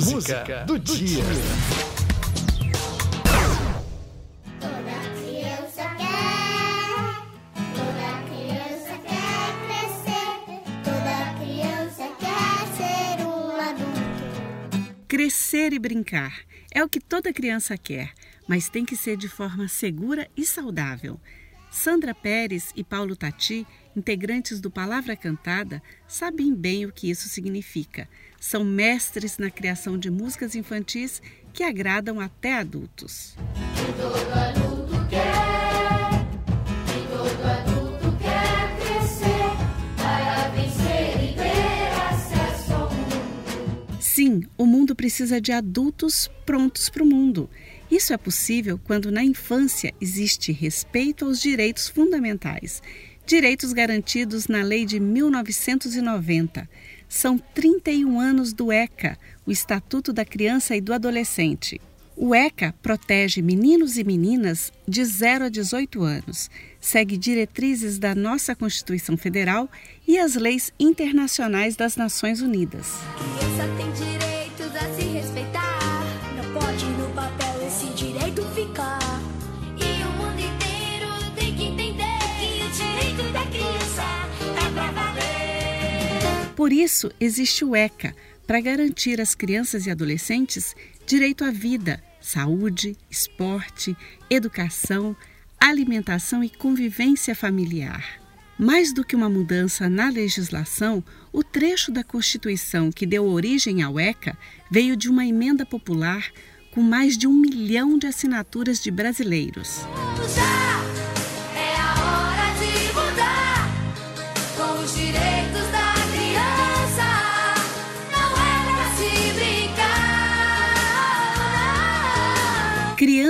música do dia. Toda criança quer, toda criança quer crescer, toda criança quer ser um adulto. Crescer e brincar é o que toda criança quer, mas tem que ser de forma segura e saudável. Sandra Pérez e Paulo Tati, integrantes do Palavra Cantada, sabem bem o que isso significa. São mestres na criação de músicas infantis que agradam até adultos. Precisa de adultos prontos para o mundo. Isso é possível quando na infância existe respeito aos direitos fundamentais, direitos garantidos na Lei de 1990. São 31 anos do ECA, o Estatuto da Criança e do Adolescente. O ECA protege meninos e meninas de 0 a 18 anos, segue diretrizes da nossa Constituição Federal e as leis internacionais das Nações Unidas. Por isso, existe o ECA, para garantir às crianças e adolescentes direito à vida, saúde, esporte, educação, alimentação e convivência familiar. Mais do que uma mudança na legislação, o trecho da Constituição que deu origem ao ECA veio de uma emenda popular com mais de um milhão de assinaturas de brasileiros.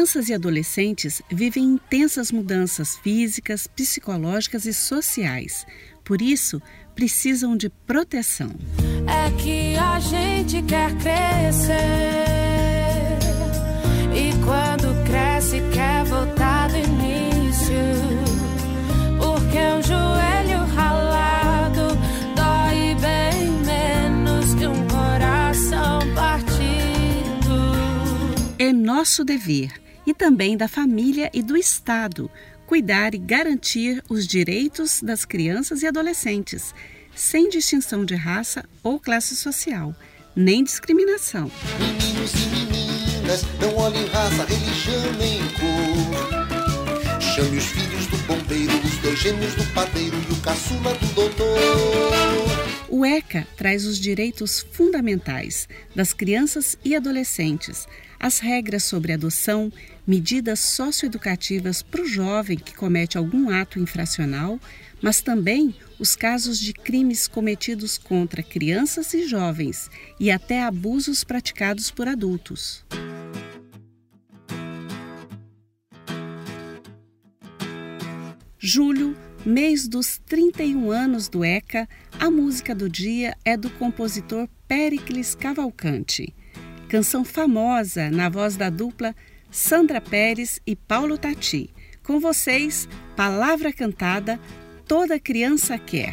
Crianças e adolescentes vivem intensas mudanças físicas, psicológicas e sociais. Por isso, precisam de proteção. é que a gente quer crescer. E quando cresce, quer voltar do início. Porque um joelho ralado dói bem menos que um coração partido. É nosso dever, e também da família e do Estado, cuidar e garantir os direitos das crianças e adolescentes, sem distinção de raça ou classe social, nem discriminação. Meninos e meninas, não olhem raça, religião nem cor. Chame os filhos do bombeiro, os dois gêmeos do padeiro e o caçula do doutor. O ECA traz os direitos fundamentais das crianças e adolescentes, as regras sobre adoção, medidas socioeducativas para o jovem que comete algum ato infracional, mas também os casos de crimes cometidos contra crianças e jovens e até abusos praticados por adultos. Julho, mês dos 31 anos do ECA, a música do dia é do compositor Péricles Cavalcante. Canção famosa na voz da dupla Sandra Pérez e Paulo Tati. Com vocês, Palavra Cantada, Toda Criança Quer.